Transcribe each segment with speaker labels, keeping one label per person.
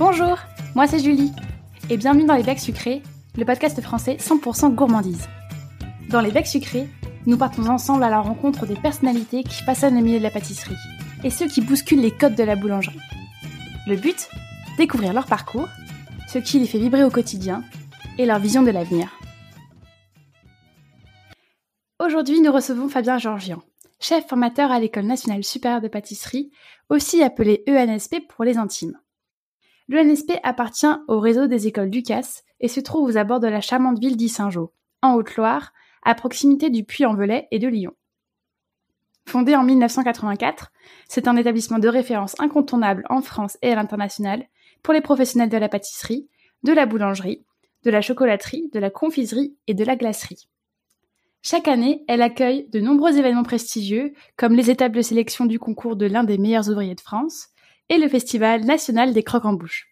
Speaker 1: Bonjour, moi c'est Julie, et bienvenue dans Les Becs Sucrés, le podcast français 100% gourmandise. Dans Les Becs Sucrés, nous partons ensemble à la rencontre des personnalités qui façonnent le milieu de la pâtisserie, et ceux qui bousculent les codes de la boulangerie. Le but Découvrir leur parcours, ce qui les fait vibrer au quotidien, et leur vision de l'avenir. Aujourd'hui, nous recevons Fabien Georgian, chef formateur à l'École nationale supérieure de pâtisserie, aussi appelée ENSP pour les intimes. L'ENSP appartient au réseau des écoles Ducasse et se trouve aux abords de la charmante ville d'Issingeau, en Haute-Loire, à proximité du Puy-en-Velay et de Lyon. Fondé en 1984, c'est un établissement de référence incontournable en France et à l'international pour les professionnels de la pâtisserie, de la boulangerie, de la chocolaterie, de la confiserie et de la glacerie. Chaque année, elle accueille de nombreux événements prestigieux, comme les étapes de sélection du concours de l'un des meilleurs ouvriers de France et le Festival national des croques en bouche.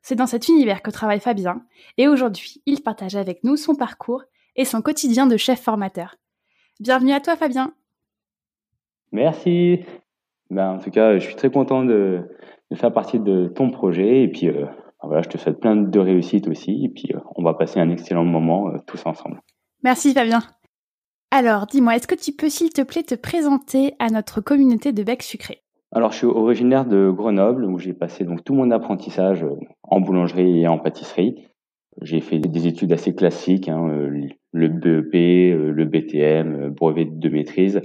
Speaker 1: C'est dans cet univers que travaille Fabien, et aujourd'hui, il partage avec nous son parcours et son quotidien de chef formateur. Bienvenue à toi, Fabien.
Speaker 2: Merci. Ben, en tout cas, je suis très content de, faire partie de ton projet, et puis euh, voilà, je te souhaite plein de réussites aussi, et puis euh, on va passer un excellent moment euh, tous ensemble.
Speaker 1: Merci, Fabien. Alors, dis-moi, est-ce que tu peux, s'il te plaît, te présenter à notre communauté de bec sucré?
Speaker 2: Alors, je suis originaire de Grenoble, où j'ai passé donc tout mon apprentissage euh, en boulangerie et en pâtisserie. J'ai fait des études assez classiques, hein, euh, le BEP, euh, le BTM, brevet de maîtrise.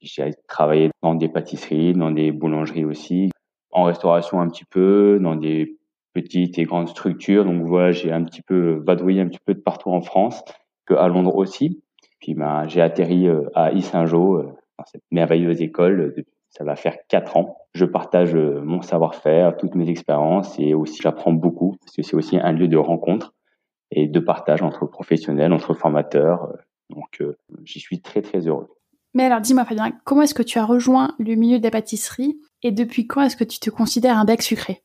Speaker 2: J'ai travaillé dans des pâtisseries, dans des boulangeries aussi, en restauration un petit peu, dans des petites et grandes structures. Donc voilà, j'ai un petit peu vadrouillé un petit peu de partout en France, à Londres aussi. Puis ben, j'ai atterri à Issingeau, dans cette merveilleuse école. Ça va faire quatre ans. Je partage euh, mon savoir-faire, toutes mes expériences et aussi j'apprends beaucoup parce que c'est aussi un lieu de rencontre et de partage entre professionnels, entre formateurs. Donc j'y suis très très heureux.
Speaker 1: Mais alors dis-moi Fabien, comment est-ce que tu as rejoint le milieu de la pâtisserie et depuis quand est-ce que tu te considères un bec sucré?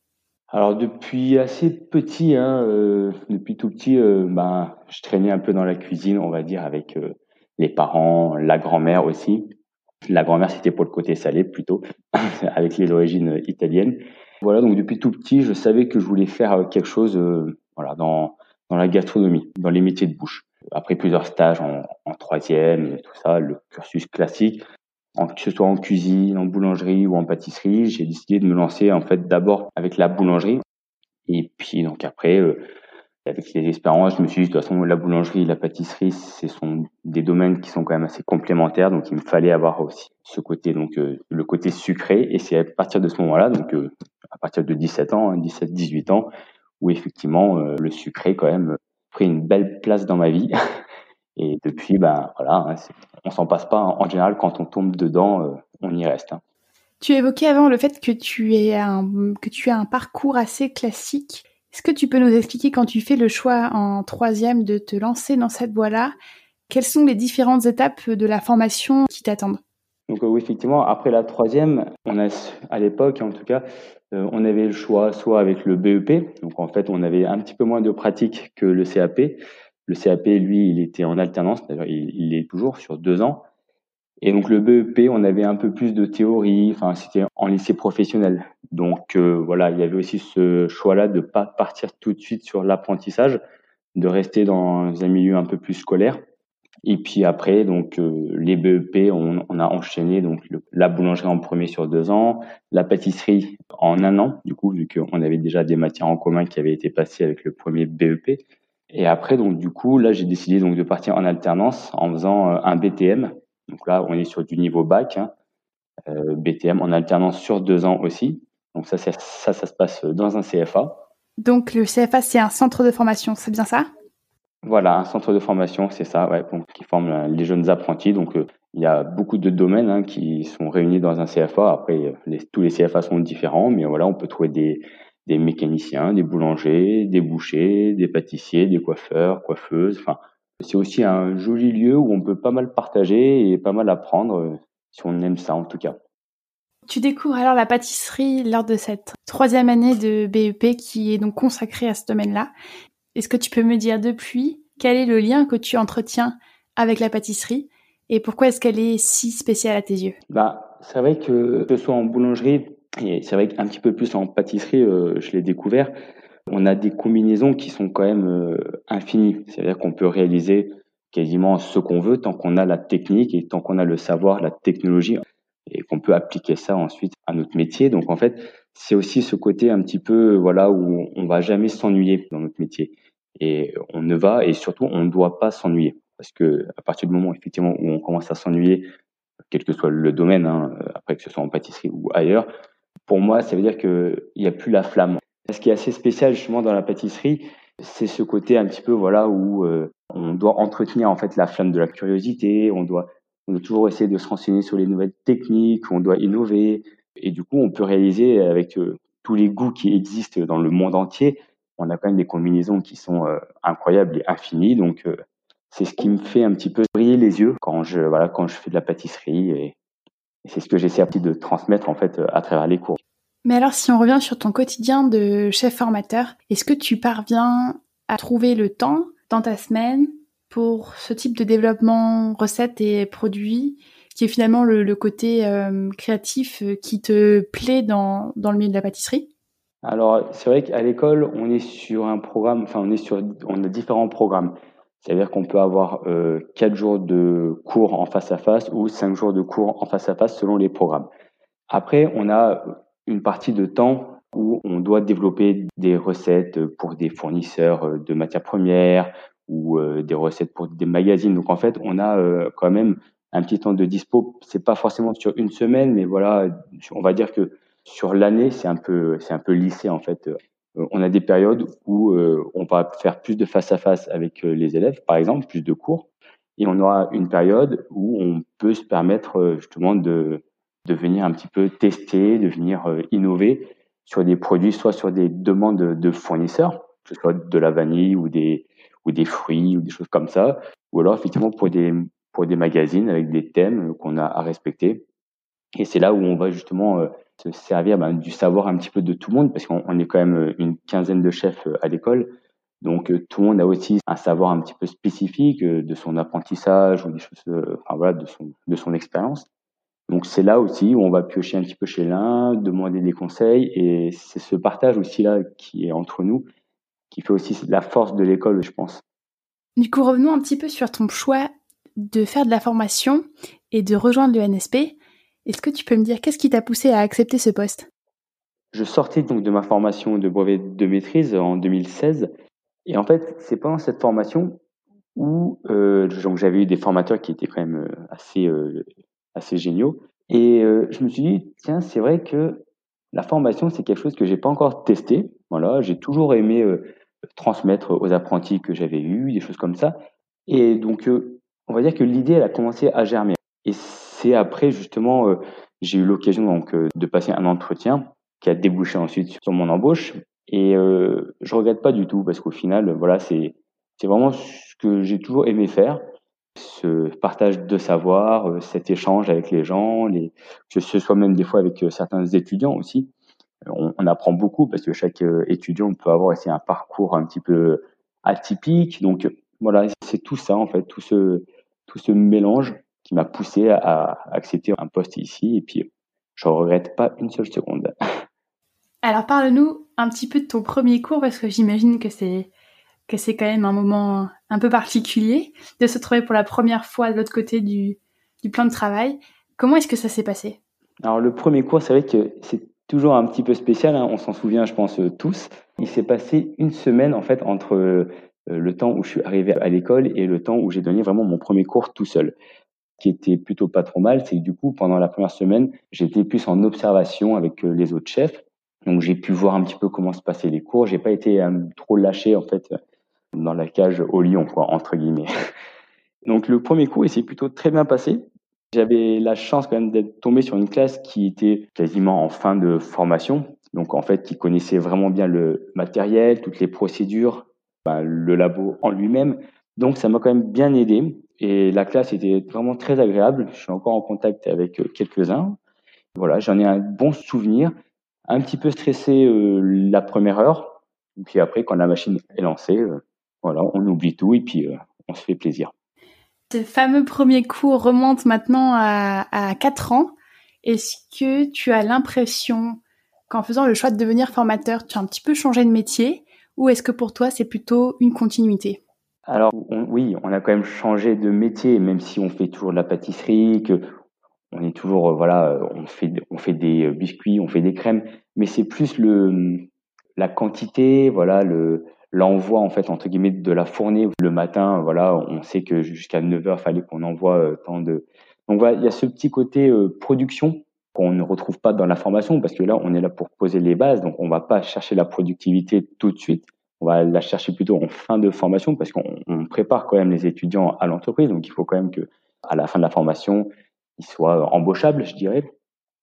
Speaker 2: Alors depuis assez petit, hein, depuis tout petit, ben, je traînais un peu dans la cuisine, on va dire, avec les parents, la grand-mère aussi. La grand-mère, c'était pour le côté salé plutôt, avec les origines italiennes. Voilà, donc depuis tout petit, je savais que je voulais faire euh, quelque chose euh, voilà, dans, dans la gastronomie, dans les métiers de bouche. Après plusieurs stages en, troisième et tout ça, le cursus classique, en, que ce soit en cuisine, en boulangerie ou en pâtisserie, j'ai décidé de me lancer en fait d'abord avec la boulangerie. Et puis donc après, euh, avec les expériences, je me suis dit, de toute façon, la boulangerie la pâtisserie, ce sont des domaines qui sont quand même assez complémentaires. Donc, il me fallait avoir aussi ce côté, donc, euh, le côté sucré. Et c'est à partir de ce moment-là, donc, euh, à partir de 17 ans, 17, hein, 18 ans, où effectivement, euh, le sucré, quand même, pris une belle place dans ma vie. et depuis, ben, voilà, hein, on s'en passe pas. En général, quand on tombe dedans, on y reste. Hein.
Speaker 1: Tu évoquais avant le fait que tu, es un, que tu as un parcours assez classique est-ce que tu peux nous expliquer quand tu fais le choix en troisième de te lancer dans cette voie-là, quelles sont les différentes étapes de la formation qui t'attendent?
Speaker 2: Donc oui, effectivement, après la troisième, on a à l'époque, en tout cas, euh, on avait le choix soit avec le BEP, donc en fait, on avait un petit peu moins de pratique que le CAP. Le CAP, lui, il était en alternance, d'ailleurs, il, il est toujours sur deux ans. Et donc le BEP, on avait un peu plus de théorie, enfin c'était en lycée professionnel. Donc euh, voilà, il y avait aussi ce choix-là de pas partir tout de suite sur l'apprentissage, de rester dans un milieu un peu plus scolaire. Et puis après, donc euh, les BEP, on, on, a enchaîné donc la boulangerie en premier sur deux ans, la pâtisserie en un an, du coup vu qu'on avait déjà des matières en commun qui avaient été passées avec le premier BEP. Et après, donc du coup, là j'ai décidé donc de partir en alternance en faisant euh, un BTM donc là, on est sur du niveau bac, hein. euh, BTM en alternance sur deux ans aussi. Donc ça, ça, ça, se passe dans un CFA.
Speaker 1: Donc le CFA, c'est un centre de formation, c'est bien ça?
Speaker 2: Voilà, un centre de formation, c'est ça, ouais, qui forme euh, les jeunes apprentis. Donc euh, il y a beaucoup de domaines hein, qui sont réunis dans un CFA. Après, tous les CFA sont différents, mais voilà, on peut trouver des, des mécaniciens, des boulangers, des bouchers, des pâtissiers, des coiffeurs, coiffeuses, enfin c'est aussi un joli lieu où on peut pas mal partager et pas mal apprendre, euh, si on aime ça en tout cas.
Speaker 1: Tu découvres alors la pâtisserie lors de cette troisième année de BEP qui est donc consacrée à ce domaine-là. Est-ce que tu peux me dire depuis quel est le lien que tu entretiens avec la pâtisserie et pourquoi est-ce qu'elle est si spéciale à tes yeux?
Speaker 2: Bah, C'est vrai que que ce soit en boulangerie, Et c'est vrai qu'un petit peu plus en pâtisserie, je l'ai découvert, on a des combinaisons qui sont quand même infinies. C'est-à-dire qu'on peut réaliser quasiment ce qu'on veut tant qu'on a la technique et tant qu'on a le savoir, la technologie et qu'on peut appliquer ça ensuite à notre métier. Donc en fait, c'est aussi ce côté un petit peu voilà où on va jamais s'ennuyer dans notre métier et on ne va et surtout on ne doit pas s'ennuyer parce que à partir du moment effectivement où on commence à s'ennuyer, quel que soit le domaine, hein, après que ce soit en pâtisserie ou ailleurs, pour moi ça veut dire qu'il n'y a plus la flamme. Ce qui est assez spécial justement dans la pâtisserie, c'est ce côté un petit peu voilà où euh, on doit entretenir en fait la flamme de la curiosité, on doit on doit toujours essayer de se renseigner sur les nouvelles techniques, on doit innover. Et du coup, on peut réaliser avec euh, tous les goûts qui existent dans le monde entier, on a quand même des combinaisons qui sont euh, incroyables et infinies. Donc, euh, c'est ce qui me fait un petit peu briller les yeux quand je, voilà, quand je fais de la pâtisserie. Et, c'est ce que j'essaie de transmettre en fait à travers les cours.
Speaker 1: Mais alors, si on revient sur ton quotidien de chef formateur, est-ce que tu parviens à trouver le temps dans ta semaine pour ce type de développement recettes et produits qui est finalement le, côté euh, créatif euh, qui te plaît dans, dans le milieu de la pâtisserie?
Speaker 2: Alors, c'est vrai qu'à l'école, on est sur un programme, enfin, on est sur, on a différents programmes. C'est-à-dire qu'on peut avoir euh, quatre jours de cours en face à face ou cinq jours de cours en face à face selon les programmes. Après, on a une partie de temps où on doit développer des recettes pour des fournisseurs de matières premières ou euh, des recettes pour des magazines. Donc en fait, on a euh, quand même un petit temps de dispo. C'est pas forcément sur une semaine, mais voilà, on va dire que sur l'année, c'est un peu, c'est un peu lissé en fait. Euh, on a des périodes où on va faire plus de face à face avec les élèves, par exemple, plus de cours, et on aura une période où on peut se permettre justement de de venir un petit peu tester, de venir innover sur des produits, soit sur des demandes de fournisseurs, que ce soit de la vanille ou des ou des fruits ou des choses comme ça, ou alors effectivement pour des pour des magazines avec des thèmes qu'on a à respecter. Et c'est là où on va justement euh, se servir ben, du savoir un petit peu de tout le monde, parce qu'on est quand même une quinzaine de chefs euh, à l'école. Donc euh, tout le monde a aussi un savoir un petit peu spécifique de son apprentissage ou des choses, enfin voilà, de son de son expérience. Donc c'est là aussi où on va piocher un petit peu chez l'un, demander des conseils, et c'est ce partage aussi là qui est entre nous qui fait aussi la force de l'école, je pense.
Speaker 1: Du coup, revenons un petit peu sur ton choix de faire de la formation et de rejoindre le NSP. Est-ce que tu peux me dire qu'est-ce qui t'a poussé à accepter ce poste?
Speaker 2: Je sortais donc de ma formation de brevet de maîtrise en 2016. Et en fait, c'est pendant cette formation où euh, j'avais eu des formateurs qui étaient quand même euh, assez, euh, assez géniaux. Et je me suis dit, tiens, c'est vrai que la formation, c'est quelque chose que j'ai pas encore testé. Voilà, j'ai toujours aimé transmettre aux apprentis que j'avais eus, des choses comme ça. Et donc, euh, on va dire que l'idée, elle a commencé à germer. Et c'est après, justement, euh, j'ai eu l'occasion donc euh, de passer un entretien qui a débouché ensuite sur mon embauche. Et je regrette pas du tout parce qu'au final, voilà, c'est c'est vraiment ce que j'ai toujours aimé faire, ce partage de savoir, cet échange avec les gens, que ce soit même des fois avec certains étudiants aussi on, apprend beaucoup parce que chaque euh, étudiant peut avoir aussi un parcours un petit peu atypique. Donc voilà, c'est tout ça en fait, tout ce, tout ce mélange qui m'a poussé à, accepter un poste ici et puis je regrette pas une seule seconde.
Speaker 1: Alors parle-nous un petit peu de ton premier cours parce que j'imagine que c'est que c'est quand même un moment un peu particulier de se trouver pour la première fois de l'autre côté du, du plan de travail. Comment est-ce que ça s'est passé?
Speaker 2: Alors le premier cours, c'est vrai que c'est toujours un petit peu spécial, hein, on s'en souvient, je pense, euh, tous. Il s'est passé une semaine, en fait, entre euh, le temps où je suis arrivé à l'école et le temps où j'ai donné vraiment mon premier cours tout seul. Qui était plutôt pas trop mal, c'est que du coup, pendant la première semaine, j'étais plus en observation avec euh, les autres chefs. Donc, j'ai pu voir un petit peu comment se passaient les cours. J'ai pas été trop lâché, en fait, dans la cage au lion, quoi, entre guillemets. Donc, le premier cours, il s'est plutôt très bien passé. J'avais la chance quand même d'être tombé sur une classe qui était quasiment en fin de formation, donc en fait qui connaissait vraiment bien le matériel, toutes les procédures, ben, le labo en lui-même. Donc ça m'a quand même bien aidé et la classe était vraiment très agréable. Je suis encore en contact avec euh, quelques-uns. Voilà, j'en ai un bon souvenir. Un petit peu stressé euh, la première heure, puis après quand la machine est lancée, euh, voilà, on oublie tout et puis on se fait plaisir.
Speaker 1: Ce fameux premier cours remonte maintenant à, à 4 ans. Est-ce que tu as l'impression qu'en faisant le choix de devenir formateur, tu as un petit peu changé de métier ou est-ce que pour toi c'est plutôt une continuité?
Speaker 2: Alors oui, on a quand même changé de métier, même si on fait toujours de la pâtisserie, que on est toujours voilà, on fait on fait des biscuits, on fait des crèmes, mais c'est plus le la quantité, voilà le l'envoi en fait entre guillemets de la fournée. Le matin voilà on sait que jusqu'à 9 heures fallait qu'on envoie euh, tant de donc voilà il y a ce petit côté euh, production qu'on ne retrouve pas dans la formation parce que là on est là pour poser les bases. Donc on va pas chercher la productivité tout de suite. On va la chercher plutôt en fin de formation parce qu'on prépare quand même les étudiants à l'entreprise. Donc il faut quand même que à la fin de la formation ils soient embauchables je dirais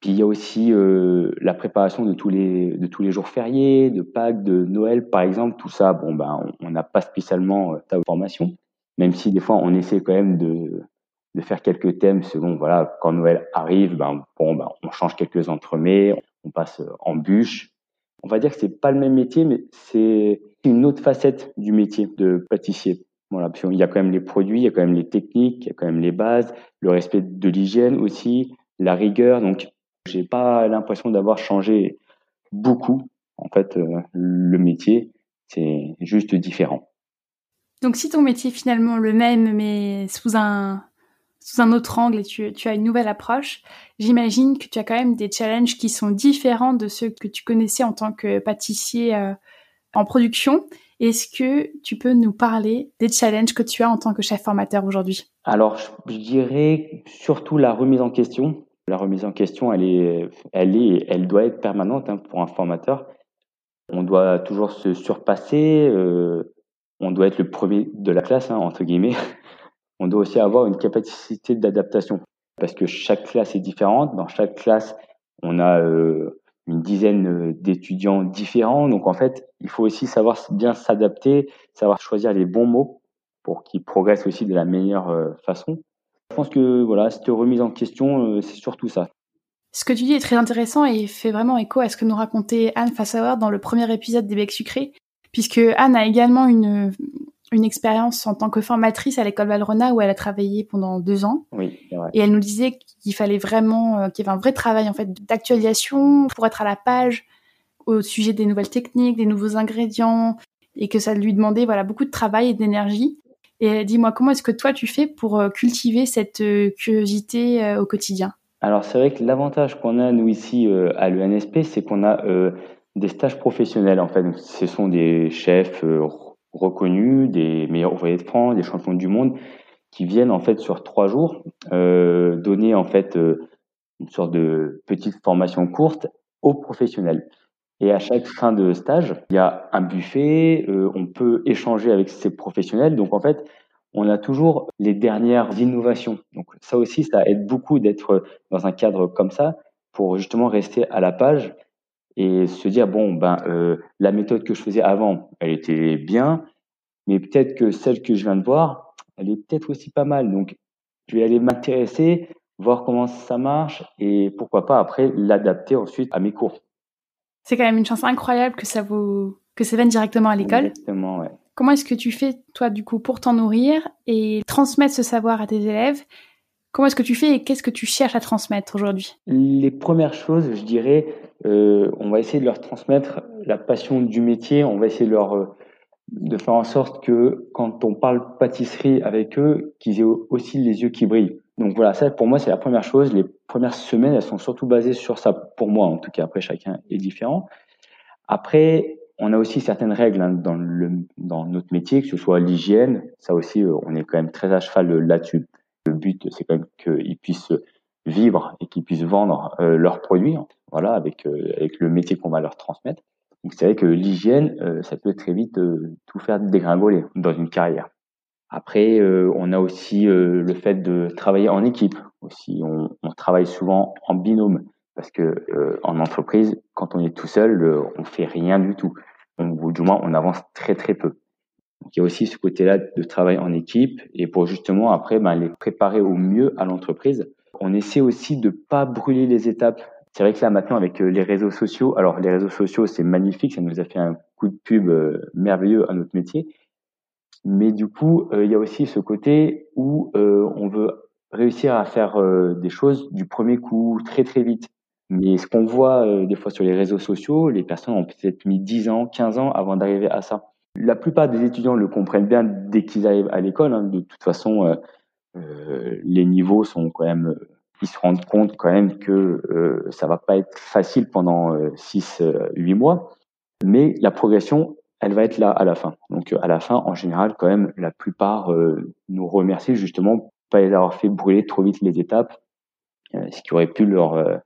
Speaker 2: puis il y a aussi euh, la préparation de tous les de tous les jours fériés, de Pâques, de Noël par exemple. Tout ça, bon ben on n'a pas spécialement euh, ta formation, même si des fois on essaie quand même de de faire quelques thèmes selon voilà quand Noël arrive, ben bon ben on change quelques entremets, on passe en bûche. On va dire que c'est pas le même métier, mais c'est une autre facette du métier de pâtissier. Voilà, parce il y a quand même les produits, il y a quand même les techniques, il y a quand même les bases, le respect de l'hygiène aussi, la rigueur. Donc j'ai pas l'impression d'avoir changé beaucoup. En fait, euh, le métier, c'est juste différent.
Speaker 1: Donc, si ton métier est finalement le même, mais sous un, sous un autre angle et tu, tu as une nouvelle approche, j'imagine que tu as quand même des challenges qui sont différents de ceux que tu connaissais en tant que pâtissier euh, en production. Est-ce que tu peux nous parler des challenges que tu as en tant que chef formateur aujourd'hui?
Speaker 2: Alors, je dirais surtout la remise en question. La remise en question, elle est, elle est, elle doit être permanente hein, pour un formateur. On doit toujours se surpasser. Euh, on doit être le premier de la classe hein, entre guillemets. On doit aussi avoir une capacité d'adaptation parce que chaque classe est différente. Dans chaque classe, on a euh, une dizaine d'étudiants différents. Donc en fait, il faut aussi savoir bien s'adapter, savoir choisir les bons mots pour qu'ils progressent aussi de la meilleure euh, façon. Je pense que voilà, cette remise en question, euh, c'est surtout ça.
Speaker 1: Ce que tu dis est très intéressant et fait vraiment écho à ce que nous racontait Anne Fassauer dans le premier épisode des Becs Sucrés, puisque Anne a également une, une expérience en tant que formatrice à l'école Valrona où elle a travaillé pendant deux ans.
Speaker 2: Oui,
Speaker 1: vrai. Et elle nous disait qu'il fallait vraiment, euh, qu'il y avait un vrai travail en fait d'actualisation pour être à la page au sujet des nouvelles techniques, des nouveaux ingrédients, et que ça lui demandait voilà beaucoup de travail et d'énergie. Et dis-moi, comment est-ce que toi tu fais pour euh, cultiver cette euh, curiosité euh, au quotidien?
Speaker 2: Alors c'est vrai que l'avantage qu'on a nous ici à l'UNSP, c'est qu'on a des stages professionnels en fait. ce sont des chefs reconnus, des meilleurs ouvriers de France, des champions du monde, qui viennent en fait sur trois jours donner en fait une sorte de petite formation courte aux professionnels. Et à chaque fin de stage, il y a un buffet, euh, on peut échanger avec ces professionnels. Donc en fait, on a toujours les dernières innovations. Donc ça aussi, ça aide beaucoup d'être dans un cadre comme ça pour justement rester à la page et se dire bon ben euh, la méthode que je faisais avant, elle était bien, mais peut-être que celle que je viens de voir, elle est peut-être aussi pas mal. Donc je vais aller m'intéresser, voir comment ça marche et pourquoi pas après l'adapter ensuite à mes cours.
Speaker 1: C'est quand même une chance incroyable que ça vous que ça vienne directement à l'école.
Speaker 2: Exactement, ouais.
Speaker 1: Comment est-ce que tu fais toi du coup pour t'en nourrir et transmettre ce savoir à tes élèves? Comment est-ce que tu fais et qu'est-ce que tu cherches à transmettre aujourd'hui?
Speaker 2: Les premières choses, je dirais, euh, on va essayer de leur transmettre la passion du métier. On va essayer de leur euh, de faire en sorte que quand on parle pâtisserie avec eux, qu'ils aient aussi les yeux qui brillent. Donc voilà, ça pour moi c'est la première chose. Les premières semaines, elles sont surtout basées sur ça pour moi en tout cas. Après chacun est différent. Après, on a aussi certaines règles hein, dans le dans notre métier, que ce soit l'hygiène. Ça aussi, euh, on est quand même très à cheval là-dessus. Le but, c'est quand même qu'ils puissent vivre et qu'ils puissent vendre euh, leurs produits. Voilà, avec euh, avec le métier qu'on va leur transmettre. Donc c'est vrai que l'hygiène, ça peut très vite tout faire dégringoler dans une carrière. Après, euh, on a aussi euh, le fait de travailler en équipe. Aussi, on, travaille souvent en binôme parce que euh, en entreprise, quand on est tout seul, on fait rien du tout. ou du moins, on avance très très peu. Il y a aussi ce côté-là de travail en équipe et pour justement après ben, les préparer au mieux à l'entreprise. On essaie aussi de pas brûler les étapes. C'est vrai que là maintenant avec les réseaux sociaux, alors les réseaux sociaux c'est magnifique, ça nous a fait un coup de pub merveilleux à notre métier, mais du coup, euh, il y a aussi ce côté où euh, on veut réussir à faire euh, des choses du premier coup très très vite. Mais ce qu'on voit euh, des fois sur les réseaux sociaux, les personnes ont peut-être mis 10 ans, 15 ans avant d'arriver à ça. La plupart des étudiants le comprennent bien dès qu'ils arrivent à l'école. Hein. De toute façon, euh, euh, les niveaux sont quand même, ils se rendent compte quand même que ça va pas être facile pendant 6, 8 mois. Mais la progression, elle va être là à la fin. Donc à la fin, en général, quand même, la plupart nous remercient justement pas les avoir fait brûler trop vite les étapes, ce qui aurait pu leur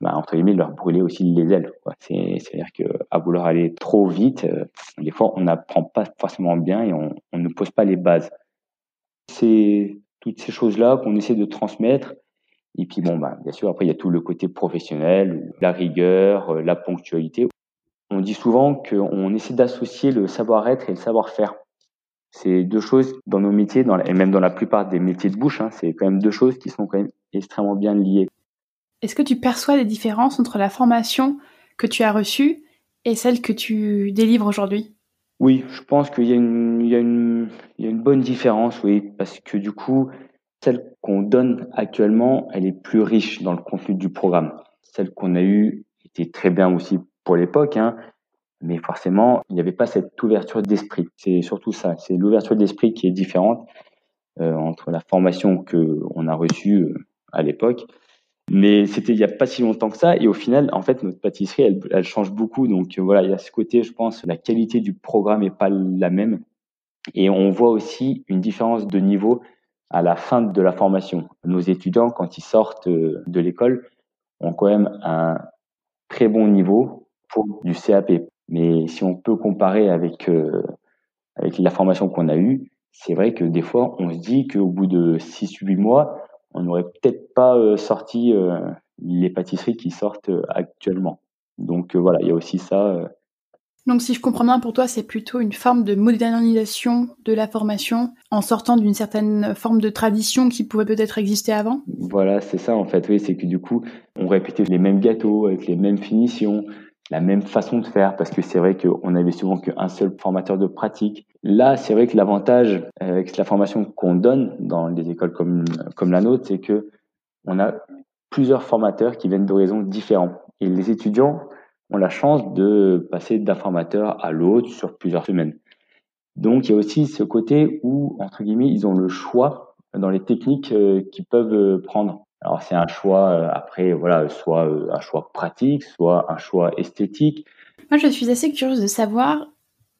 Speaker 2: bah, entre guillemets, leur brûler aussi les ailes. C'est-à-dire que à vouloir aller trop vite, euh, des fois, on n'apprend pas forcément bien et on, ne pose pas les bases. C'est toutes ces choses-là qu'on essaie de transmettre. Et puis, bon, bah, bien sûr, après, il y a tout le côté professionnel, la rigueur, euh, la ponctualité. On dit souvent qu'on essaie d'associer le savoir-être et le savoir-faire. C'est deux choses dans nos métiers, dans et même dans la plupart des métiers de bouche, hein, c'est quand même deux choses qui sont quand même extrêmement bien liées.
Speaker 1: Est-ce que tu perçois des différences entre la formation que tu as reçue et celle que tu délivres aujourd'hui?
Speaker 2: Oui, je pense qu'il y, a une bonne différence, oui, parce que du coup, celle qu'on donne actuellement, elle est plus riche dans le contenu du programme. Celle qu'on a eue était très bien aussi pour l'époque, hein, mais forcément, il n'y avait pas cette ouverture d'esprit. C'est surtout ça, c'est l'ouverture d'esprit qui est différente euh, entre la formation que on a reçue euh, à l'époque mais c'était il y a pas si longtemps que ça. Et au final, en fait, notre pâtisserie, elle, elle change beaucoup. Donc euh, voilà, il y a ce côté, je pense, la qualité du programme est pas la même. Et on voit aussi une différence de niveau à la fin de la formation. Nos étudiants, quand ils sortent euh, de l'école, ont quand même un très bon niveau pour du CAP. Mais si on peut comparer avec, euh, avec la formation qu'on a eue, c'est vrai que des fois, on se dit qu'au bout de 6-8 mois, on n'aurait peut-être pas euh, sorti euh, les pâtisseries qui sortent actuellement. Donc voilà, il y a aussi ça.
Speaker 1: Donc si je comprends bien, pour toi, c'est plutôt une forme de modernisation de la formation en sortant d'une certaine forme de tradition qui pouvait peut-être exister avant?
Speaker 2: Voilà, c'est ça en fait, oui, c'est que du coup, on répétait les mêmes gâteaux avec les mêmes finitions, la même façon de faire parce que c'est vrai qu'on avait souvent qu'un seul formateur de pratique. Là, c'est vrai que l'avantage euh, avec la formation qu'on donne dans des écoles comme, comme la nôtre, c'est que on a plusieurs formateurs qui viennent d'horizons différents. Et les étudiants ont la chance de passer d'un formateur à l'autre sur plusieurs semaines. Donc, il y a aussi ce côté où, entre guillemets, ils ont le choix dans les techniques euh, qu'ils peuvent euh, prendre. Alors c'est un choix euh, après voilà soit euh, un choix pratique, soit un choix esthétique.
Speaker 1: Moi je suis assez curieuse de savoir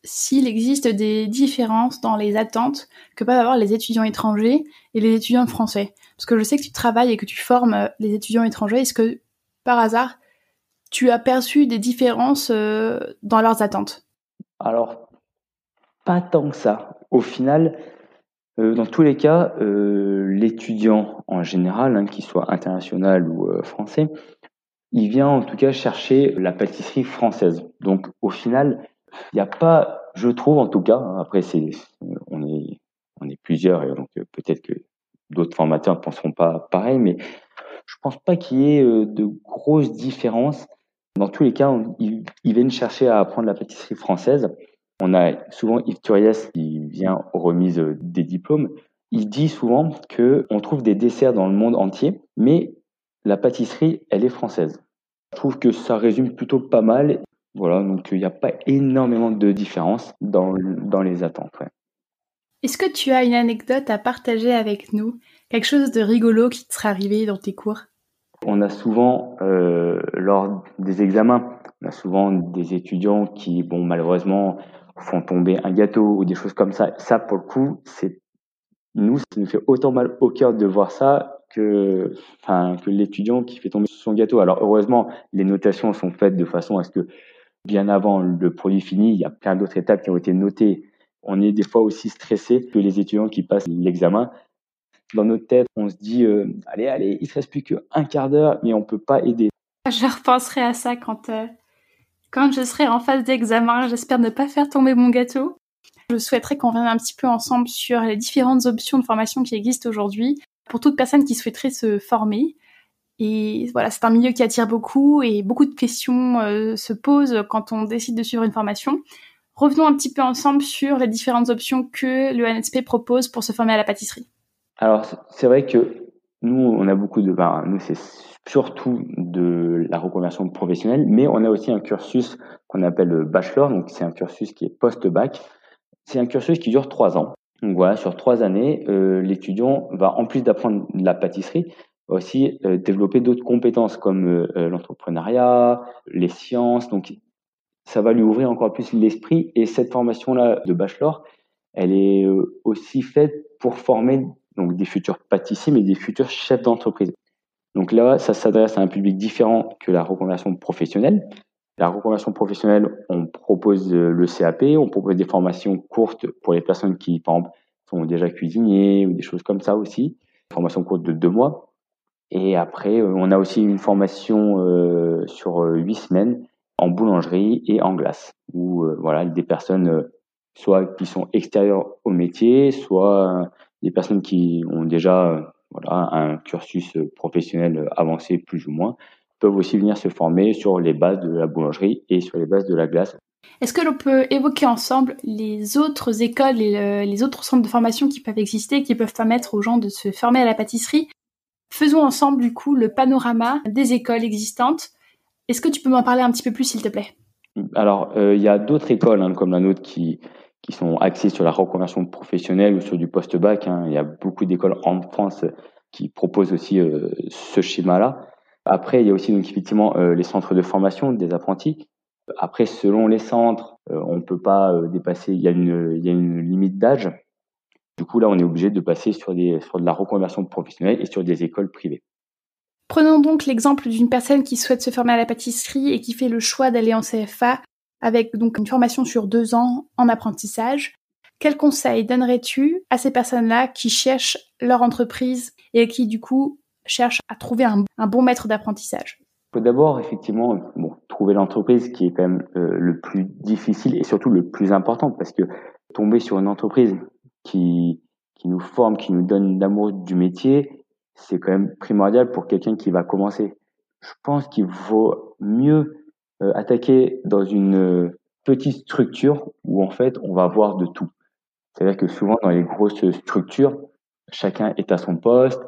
Speaker 1: s'il existe des différences dans les attentes que peuvent avoir les étudiants étrangers et les étudiants français. Parce que je sais que tu travailles et que tu formes euh, les étudiants étrangers. Est-ce que par hasard tu as perçu des différences dans leurs attentes?
Speaker 2: Alors pas tant que ça. Au final, dans tous les cas, euh, l'étudiant en général, hein, qu'il soit international ou euh, français, il vient en tout cas chercher la pâtisserie française. Donc au final, il n'y a pas, je trouve en tout cas, hein, après c'est, on est, on est plusieurs et donc peut-être que d'autres formateurs ne penseront pas pareil, mais je pense pas qu'il y ait de grosses différences. Dans tous les cas, ils, ils viennent chercher à apprendre la pâtisserie française. On a souvent Yves Turiès qui vient aux remises des diplômes. Il dit souvent que on trouve des desserts dans le monde entier, mais la pâtisserie, elle est française. Je trouve que ça résume plutôt pas mal. Voilà, donc il n'y a pas énormément de différence dans, dans les attentes.
Speaker 1: Est-ce que tu as une anecdote à partager avec nous? Quelque chose de rigolo qui te serait arrivé dans tes cours?
Speaker 2: On a souvent, euh, lors des examens, on a souvent des étudiants qui, bon, malheureusement, font tomber un gâteau ou des choses comme ça. Ça, pour le coup, c'est nous, ça nous fait autant mal au cœur de voir ça que, enfin, que l'étudiant qui fait tomber son gâteau. Alors heureusement, les notations sont faites de façon à ce que bien avant le produit fini, il y a plein d'autres étapes qui ont été notées. On est des fois aussi stressé que les étudiants qui passent l'examen. Dans notre tête, on se dit euh, allez, allez, il se reste plus qu'un quart d'heure, mais on peut pas aider.
Speaker 1: Je repenserai à ça quand euh, quand je serai en phase d'examen, j'espère ne pas faire tomber mon gâteau. Je souhaiterais qu'on revienne un petit peu ensemble sur les différentes options de formation qui existent aujourd'hui pour toute personne qui souhaiterait se former. Et voilà, c'est un milieu qui attire beaucoup et beaucoup de questions euh, se posent quand on décide de suivre une formation. Revenons un petit peu ensemble sur les différentes options que le NSP propose pour se former à la pâtisserie.
Speaker 2: Alors, c'est vrai que nous, on a beaucoup de, ben, nous, c'est surtout de la reconversion professionnelle, mais on a aussi un cursus qu'on appelle le bachelor, donc c'est un cursus qui est post-bac. C'est un cursus qui dure trois ans. Donc voilà, sur trois années, euh, l'étudiant va, en plus d'apprendre la pâtisserie, aussi euh, développer d'autres compétences comme euh, l'entrepreneuriat, les sciences. Donc ça va lui ouvrir encore plus l'esprit. Et cette formation-là de bachelor, elle est aussi faite pour former donc des futurs pâtissiers, mais des futurs chefs d'entreprise. Donc là, ça s'adresse à un public différent que la reconversion professionnelle. La reconversion professionnelle, on propose euh, le CAP, on propose des formations courtes pour les personnes qui, par exemple, sont déjà cuisiniers ou des choses comme ça aussi. Formation courte de deux mois. Et après, euh, on a aussi une formation euh, sur huit semaines en boulangerie et en glace, où voilà des personnes soit qui sont extérieures au métier, soit des personnes qui ont déjà voilà, un cursus professionnel avancé plus ou moins, peuvent aussi venir se former sur les bases de la boulangerie et sur les bases de la glace.
Speaker 1: Est-ce que l'on peut évoquer ensemble les autres écoles et les autres centres de formation qui peuvent exister, qui peuvent permettre aux gens de se former à la pâtisserie? Faisons ensemble du coup le panorama des écoles existantes. Est-ce que tu peux m'en parler un petit peu plus s'il te plaît?
Speaker 2: Alors, euh, il y a d'autres écoles hein, comme la nôtre qui, qui sont axées sur la reconversion professionnelle ou sur du post-bac. Hein. Il y a beaucoup d'écoles en France qui proposent aussi euh, ce schéma-là. Après, il y a aussi donc effectivement euh, les centres de formation des apprentis. Après, selon les centres, euh, on ne peut pas dépasser. Il y a une, limite d'âge. Du coup, là, on est obligé de passer sur, sur de la reconversion professionnelle et sur des écoles privées.
Speaker 1: Prenons donc l'exemple d'une personne qui souhaite se former à la pâtisserie et qui fait le choix d'aller en CFA avec donc une formation sur deux ans en apprentissage. Quels conseils donnerais-tu à ces personnes-là qui cherchent leur entreprise et qui du coup cherchent à trouver un, bon maître d'apprentissage?
Speaker 2: Faut d'abord effectivement trouver l'entreprise qui est quand même euh, le plus difficile et surtout le plus important parce que tomber sur une entreprise qui, qui nous forme, qui nous donne l'amour du métier, c'est quand même primordial pour quelqu'un qui va commencer. Je pense qu'il vaut mieux attaquer dans une euh, petite structure où en fait on va voir de tout. C'est-à-dire que souvent dans les grosses structures, chacun est à son poste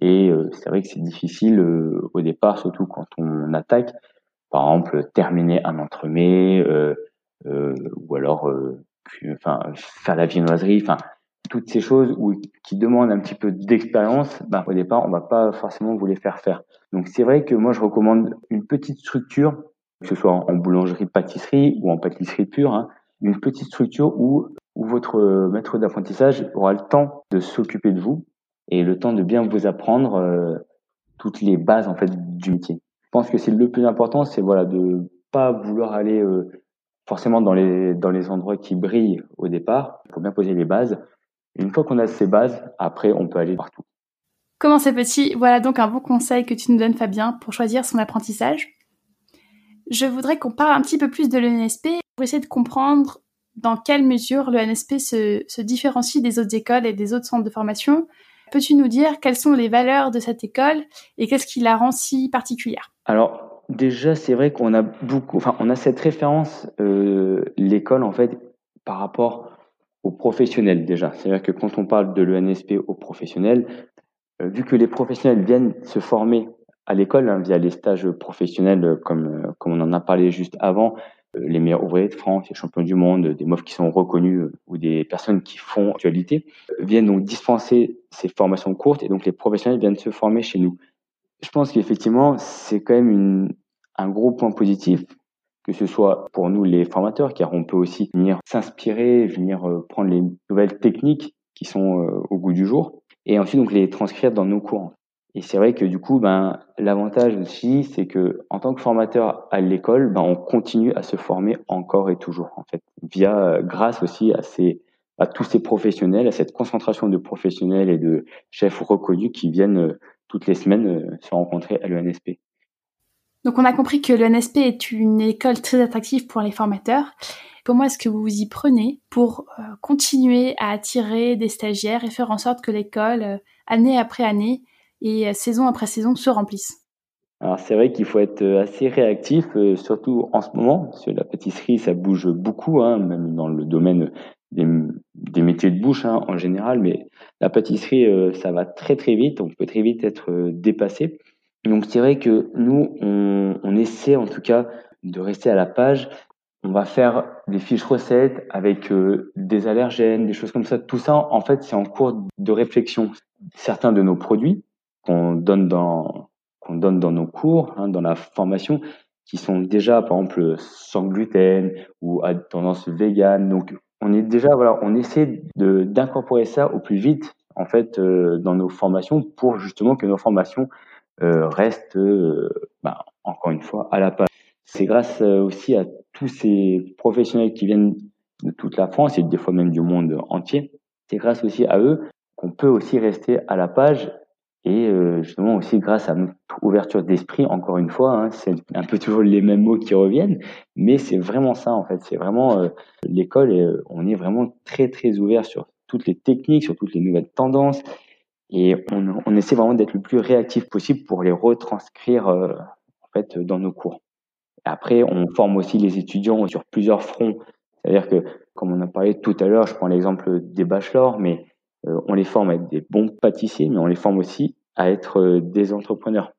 Speaker 2: et euh, c'est vrai que c'est difficile au départ, surtout quand on attaque. Par exemple, terminer un entremets euh, ou alors enfin faire la viennoiserie, enfin toutes ces choses où, qui demandent un petit peu d'expérience, ben, au départ, on va pas forcément vous les faire faire. Donc c'est vrai que moi je recommande une petite structure que ce soit en boulangerie-pâtisserie ou en pâtisserie pure, hein, une petite structure où, où votre maître d'apprentissage aura le temps de s'occuper de vous et le temps de bien vous apprendre euh, toutes les bases en fait du métier. Je pense que c'est le plus important, c'est voilà de pas vouloir aller euh, forcément dans les dans les endroits qui brillent au départ. Il faut bien poser les bases. une fois qu'on a ces bases, après on peut aller partout.
Speaker 1: Comment c'est petit? Voilà donc un bon conseil que tu nous donnes Fabien pour choisir son apprentissage je voudrais qu'on parle un petit peu plus de l'ENSP pour essayer de comprendre dans quelle mesure l'ENSP se, différencie des autres écoles et des autres centres de formation. Peux-tu nous dire quelles sont les valeurs de cette école et qu'est-ce qui la rend si particulière?
Speaker 2: Alors déjà, c'est vrai qu'on a beaucoup, enfin, on a cette référence euh, l'école en fait par rapport aux professionnels déjà. C'est-à-dire que quand on parle de l'ENSP aux professionnels, euh, vu que les professionnels viennent se former à l'école hein, via les stages professionnels euh, comme, euh, comme on en a parlé juste avant, euh, les meilleurs ouvriers de France, les champions du monde, des meufs qui sont reconnus ou des personnes qui font actualité, viennent donc dispenser ces formations courtes et donc les professionnels viennent se former chez nous. Je pense qu'effectivement, c'est quand même une, un gros point positif, que ce soit pour nous les formateurs, car on peut aussi venir s'inspirer, venir prendre les nouvelles techniques qui sont au goût du jour, et ensuite donc les transcrire dans nos cours. Et c'est vrai que du coup, ben, l'avantage aussi, c'est que en tant que formateur à l'école, ben, on continue à se former encore et toujours, en fait, via, euh, grâce aussi à ces, à tous ces professionnels, à cette concentration de professionnels et de chefs reconnus qui viennent euh, toutes les semaines euh, se rencontrer à l'ENSP.
Speaker 1: Donc, on a compris que l'ENSP est une école très attractive pour les formateurs. Comment est-ce que vous vous y prenez pour continuer à attirer des stagiaires et faire en sorte que l'école, année après année, et euh, saison après saison se remplissent.
Speaker 2: Alors c'est vrai qu'il faut être euh, assez réactif, euh, surtout en ce moment, parce que la pâtisserie ça bouge beaucoup, hein, même dans le domaine des, métiers de bouche hein, en général, mais la pâtisserie ça va très très vite, on peut très vite être dépassé. Donc c'est vrai que nous, on, essaie en tout cas de rester à la page. On va faire des fiches recettes avec des allergènes, des choses comme ça. Tout ça, en fait, c'est en cours de réflexion. Certains de nos produits qu'on donne dans qu'on donne dans nos cours, hein, dans la formation, qui sont déjà, par exemple, sans gluten ou à tendance végane. Donc, on est déjà, voilà, on essaie de d'incorporer ça au plus vite, en fait, euh, dans nos formations pour justement que nos formations euh, restent, euh, bah, encore une fois, à la page. C'est grâce euh, aussi à tous ces professionnels qui viennent de toute la France et des fois même du monde entier. C'est grâce aussi à eux qu'on peut aussi rester à la page et euh, justement aussi grâce à notre ouverture d'esprit, encore une fois, hein, c'est un peu toujours les mêmes mots qui reviennent, mais c'est vraiment ça en fait. C'est vraiment euh, l'école, euh, on est vraiment très très ouvert sur toutes les techniques, sur toutes les nouvelles tendances, et on, essaie vraiment d'être le plus réactif possible pour les retranscrire en fait dans nos cours. Après, on forme aussi les étudiants sur plusieurs fronts. C'est-à-dire que, comme on a parlé tout à l'heure, je prends l'exemple des bachelors, mais on les forme à être des bons pâtissiers, mais on les forme aussi à être euh, des entrepreneurs.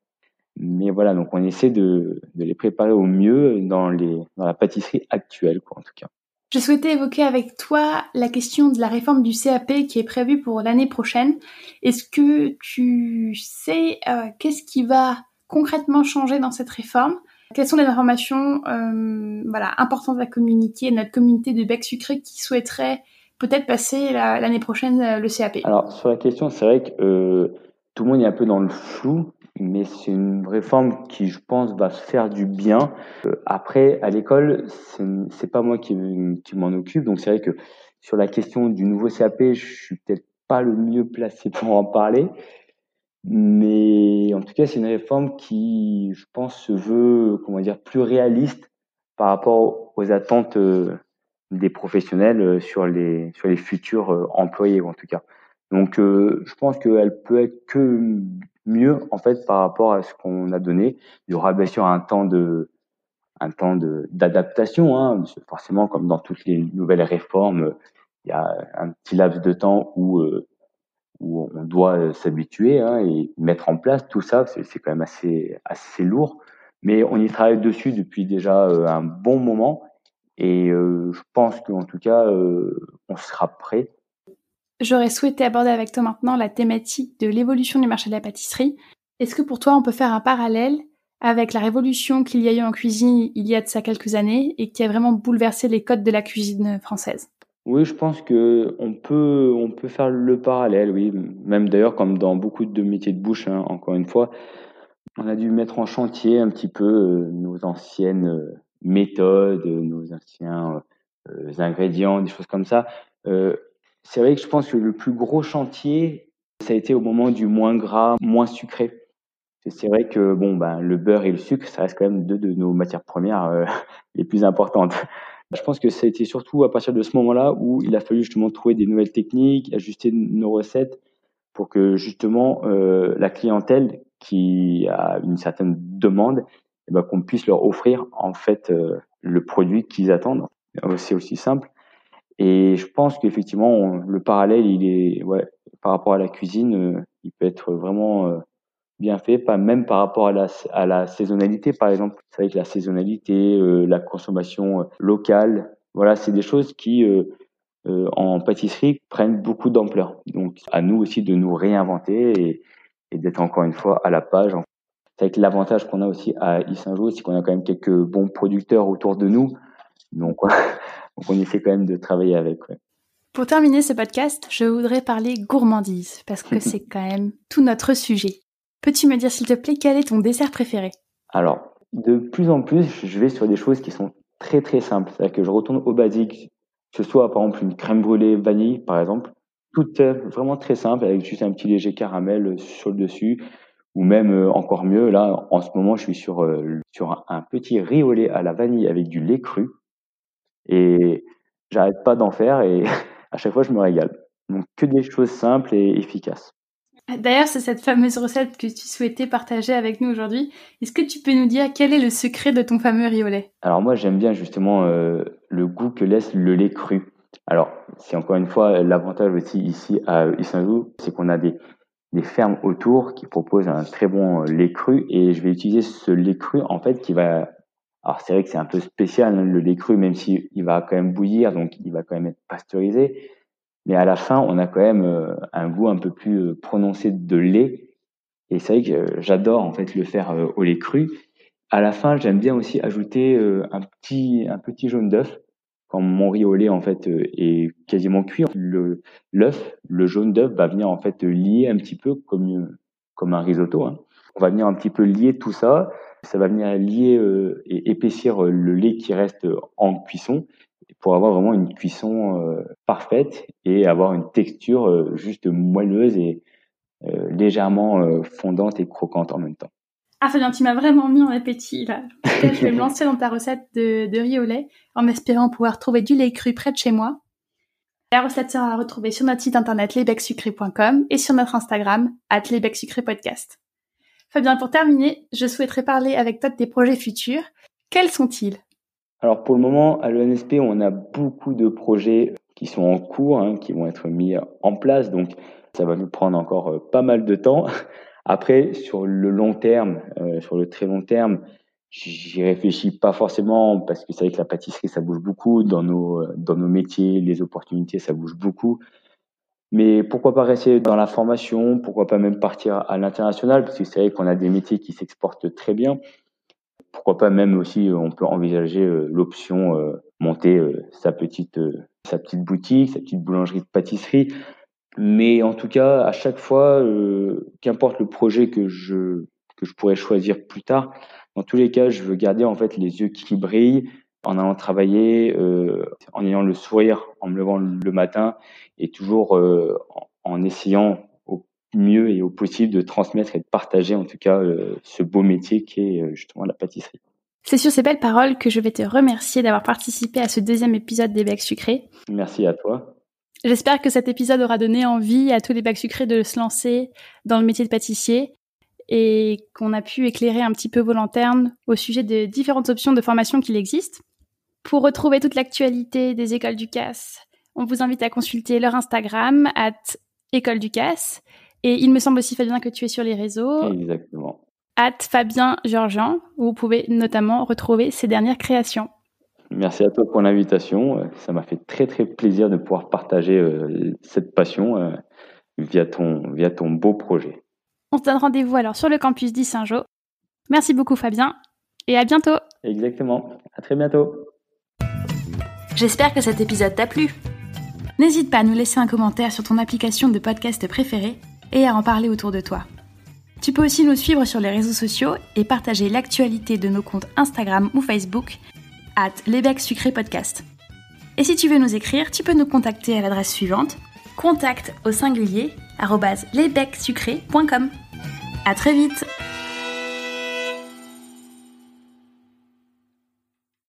Speaker 2: Mais voilà, donc on essaie de, les préparer au mieux dans, la pâtisserie actuelle, quoi, en tout cas.
Speaker 1: Je souhaitais évoquer avec toi la question de la réforme du CAP qui est prévue pour l'année prochaine. Est-ce que tu sais euh, qu'est-ce qui va concrètement changer dans cette réforme? Quelles sont les informations euh, voilà, importantes à communiquer à notre communauté de bec sucré qui souhaiterait peut-être passer l'année prochaine euh, le CAP
Speaker 2: Alors, sur la question, c'est vrai que euh, tout le monde est un peu dans le flou, mais c'est une réforme qui, je pense, va se faire du bien. Euh, après, à l'école, c'est pas moi qui, qui m'en occupe, donc c'est vrai que sur la question du nouveau CAP, je suis peut-être pas le mieux placé pour en parler. Mais en tout cas, c'est une réforme qui, je pense, se veut, comment dire, plus réaliste par rapport aux attentes euh, des professionnels euh, sur les sur les futurs euh, employés en tout cas. Donc euh, je pense qu'elle peut être que mieux en fait par rapport à ce qu'on a donné. Il y aura bien sûr un temps de un temps de d'adaptation. Hein, forcément, comme dans toutes les nouvelles réformes, il y a un petit laps de temps où où on doit s'habituer hein, et mettre en place tout ça. C'est quand même assez assez lourd, mais on y travaille dessus depuis déjà un bon moment et euh, je pense qu'en tout cas, euh, on sera prêt.
Speaker 1: J'aurais souhaité aborder avec toi maintenant la thématique de l'évolution du marché de la pâtisserie. Est-ce que pour toi, on peut faire un parallèle avec la révolution qu'il y a eu en cuisine il y a de ça quelques années et qui a vraiment bouleversé les codes de la cuisine française?
Speaker 2: Oui, je pense que on peut, on peut faire le parallèle, oui. Même d'ailleurs, comme dans beaucoup de métiers de bouche, hein, encore une fois, on a dû mettre en chantier un petit peu euh, nos anciennes méthodes, nos anciens euh, ingrédients, des choses comme ça. Euh, c'est vrai que je pense que le plus gros chantier, ça a été au moment du moins gras, moins sucré. C'est vrai que bon, ben, le beurre et le sucre, ça reste quand même deux de nos matières premières euh, les plus importantes. Je pense que ça a été surtout à partir de ce moment-là où il a fallu justement trouver des nouvelles techniques, ajuster nos recettes pour que justement euh, la clientèle qui a une certaine demande eh ben, qu'on puisse leur offrir en fait euh, le produit qu'ils attendent. C'est aussi simple. Et je pense qu'effectivement, le parallèle, il est, ouais, par rapport à la cuisine, euh, il peut être vraiment euh, bien fait, même par rapport à la, à saisonnalité, par exemple. C'est vrai que la saisonnalité, la consommation locale, voilà, c'est des choses qui, en pâtisserie, prennent beaucoup d'ampleur. Donc, à nous aussi de nous réinventer et d'être encore une fois à la page c'est avec l'avantage qu'on a aussi à Issingeau, c'est qu'on a quand même quelques bons producteurs autour de nous. Donc, on essaie quand même de travailler avec.
Speaker 1: Pour terminer ce podcast, je voudrais parler gourmandise, parce que c'est quand même tout notre sujet. Peux-tu me dire, s'il te plaît, quel est ton dessert préféré?
Speaker 2: Alors, de plus en plus, je vais sur des choses qui sont très très simples. C'est-à-dire que je retourne au basique, que ce soit par exemple une crème brûlée vanille, par exemple. Tout est vraiment très simple, avec juste un petit léger caramel sur le dessus ou même euh, encore mieux, là, en ce moment, je suis sur, euh, sur un, petit riz au lait à la vanille avec du lait cru. Et j'arrête pas d'en faire et à chaque fois, je me régale. Donc, que des choses simples et efficaces.
Speaker 1: D'ailleurs, c'est cette fameuse recette que tu souhaitais partager avec nous aujourd'hui. Est-ce que tu peux nous dire quel est le secret de ton fameux riz au lait
Speaker 2: Alors moi, j'aime bien justement euh, le goût que laisse le lait cru. Alors, c'est encore une fois l'avantage aussi ici à Issinjou, c'est qu'on a des, des fermes autour qui proposent un très bon lait cru. Et je vais utiliser ce lait cru en fait qui va alors c'est vrai que c'est un peu spécial hein, le lait cru même s'il va quand même bouillir donc il va quand même être pasteurisé. Mais à la fin on a quand même un goût un peu plus prononcé de lait. Et c'est vrai que j'adore en fait le faire au lait cru. À la fin, j'aime bien aussi ajouter euh, un petit un petit jaune d'œuf. Quand mon riz au lait en fait euh, est quasiment cuit, le l'œuf, le jaune d'œuf va venir en fait lier un petit peu comme comme un risotto. Hein. On va venir un petit peu lier tout ça. Ça va venir lier euh, et épaissir le lait qui reste en cuisson pour avoir vraiment une cuisson parfaite et avoir une texture juste moelleuse et légèrement fondante et croquante en même temps.
Speaker 1: Ah Fabien, tu m'as vraiment mis en appétit là. je vais me lancer dans ta recette de, de riz au lait en espérant pouvoir trouver du lait cru près de chez moi. La recette sera retrouvée sur notre site internet lesbecsucrés.com et sur notre Instagram, at podcast. Fabien, pour terminer, je souhaiterais parler avec toi de tes projets futurs. Quels sont-ils?
Speaker 2: Alors pour le moment, à l'ENSP, on a beaucoup de projets qui sont en cours, hein, qui vont être mis en place. Donc ça va nous prendre encore euh, pas mal de temps. Après, sur le long terme, euh, sur le très long terme, j'y réfléchis pas forcément parce que c'est vrai que la pâtisserie ça bouge beaucoup dans nos dans nos métiers, les opportunités ça bouge beaucoup. Mais pourquoi pas rester dans la formation, pourquoi pas même partir à l'international? Parce que c'est vrai qu'on a des métiers qui s'exportent très bien. Pourquoi pas même aussi on peut envisager euh, l'option euh, monter sa petite sa petite boutique, sa petite boulangerie de pâtisserie. Mais en tout cas, à chaque fois, euh, qu'importe le projet que je que je pourrais choisir plus tard, dans tous les cas, je veux garder en fait les yeux qui brillent en allant travailler, euh, en ayant le sourire en me levant le matin et toujours euh, en, essayant au mieux et au possible de transmettre et de partager en tout cas ce beau métier qui est justement la pâtisserie.
Speaker 1: C'est sur ces belles paroles que je vais te remercier d'avoir participé à ce deuxième épisode des Becs Sucrés.
Speaker 2: Merci à toi.
Speaker 1: J'espère que cet épisode aura donné envie à tous les bacs sucrés de se lancer dans le métier de pâtissier et qu'on a pu éclairer un petit peu vos lanternes au sujet des différentes options de formation qu'il existe. Pour retrouver toute l'actualité des écoles du CAS, on vous invite à consulter leur Instagram, at école du CAS. Et il me semble aussi, Fabien, que tu es sur les réseaux.
Speaker 2: Exactement.
Speaker 1: At Fabien Georgian, où vous pouvez notamment retrouver ses dernières créations.
Speaker 2: Merci à toi pour l'invitation. Euh, ça m'a fait très très plaisir de pouvoir partager euh, cette passion euh, via ton, via ton beau projet.
Speaker 1: On se donne rendez-vous alors sur le campus d'Issingeau. Merci beaucoup Fabien et à bientôt.
Speaker 2: Exactement. À très bientôt.
Speaker 1: J'espère que cet épisode t'a plu. N'hésite pas à nous laisser un commentaire sur ton application de podcast préférée et à en parler autour de toi. Tu peux aussi nous suivre sur les réseaux sociaux et partager l'actualité de nos comptes Instagram ou Facebook at Sucré Podcast. Et si tu veux nous écrire, tu peux nous contacter à l'adresse suivante contact au singulier lesbecsucrés.com. À très vite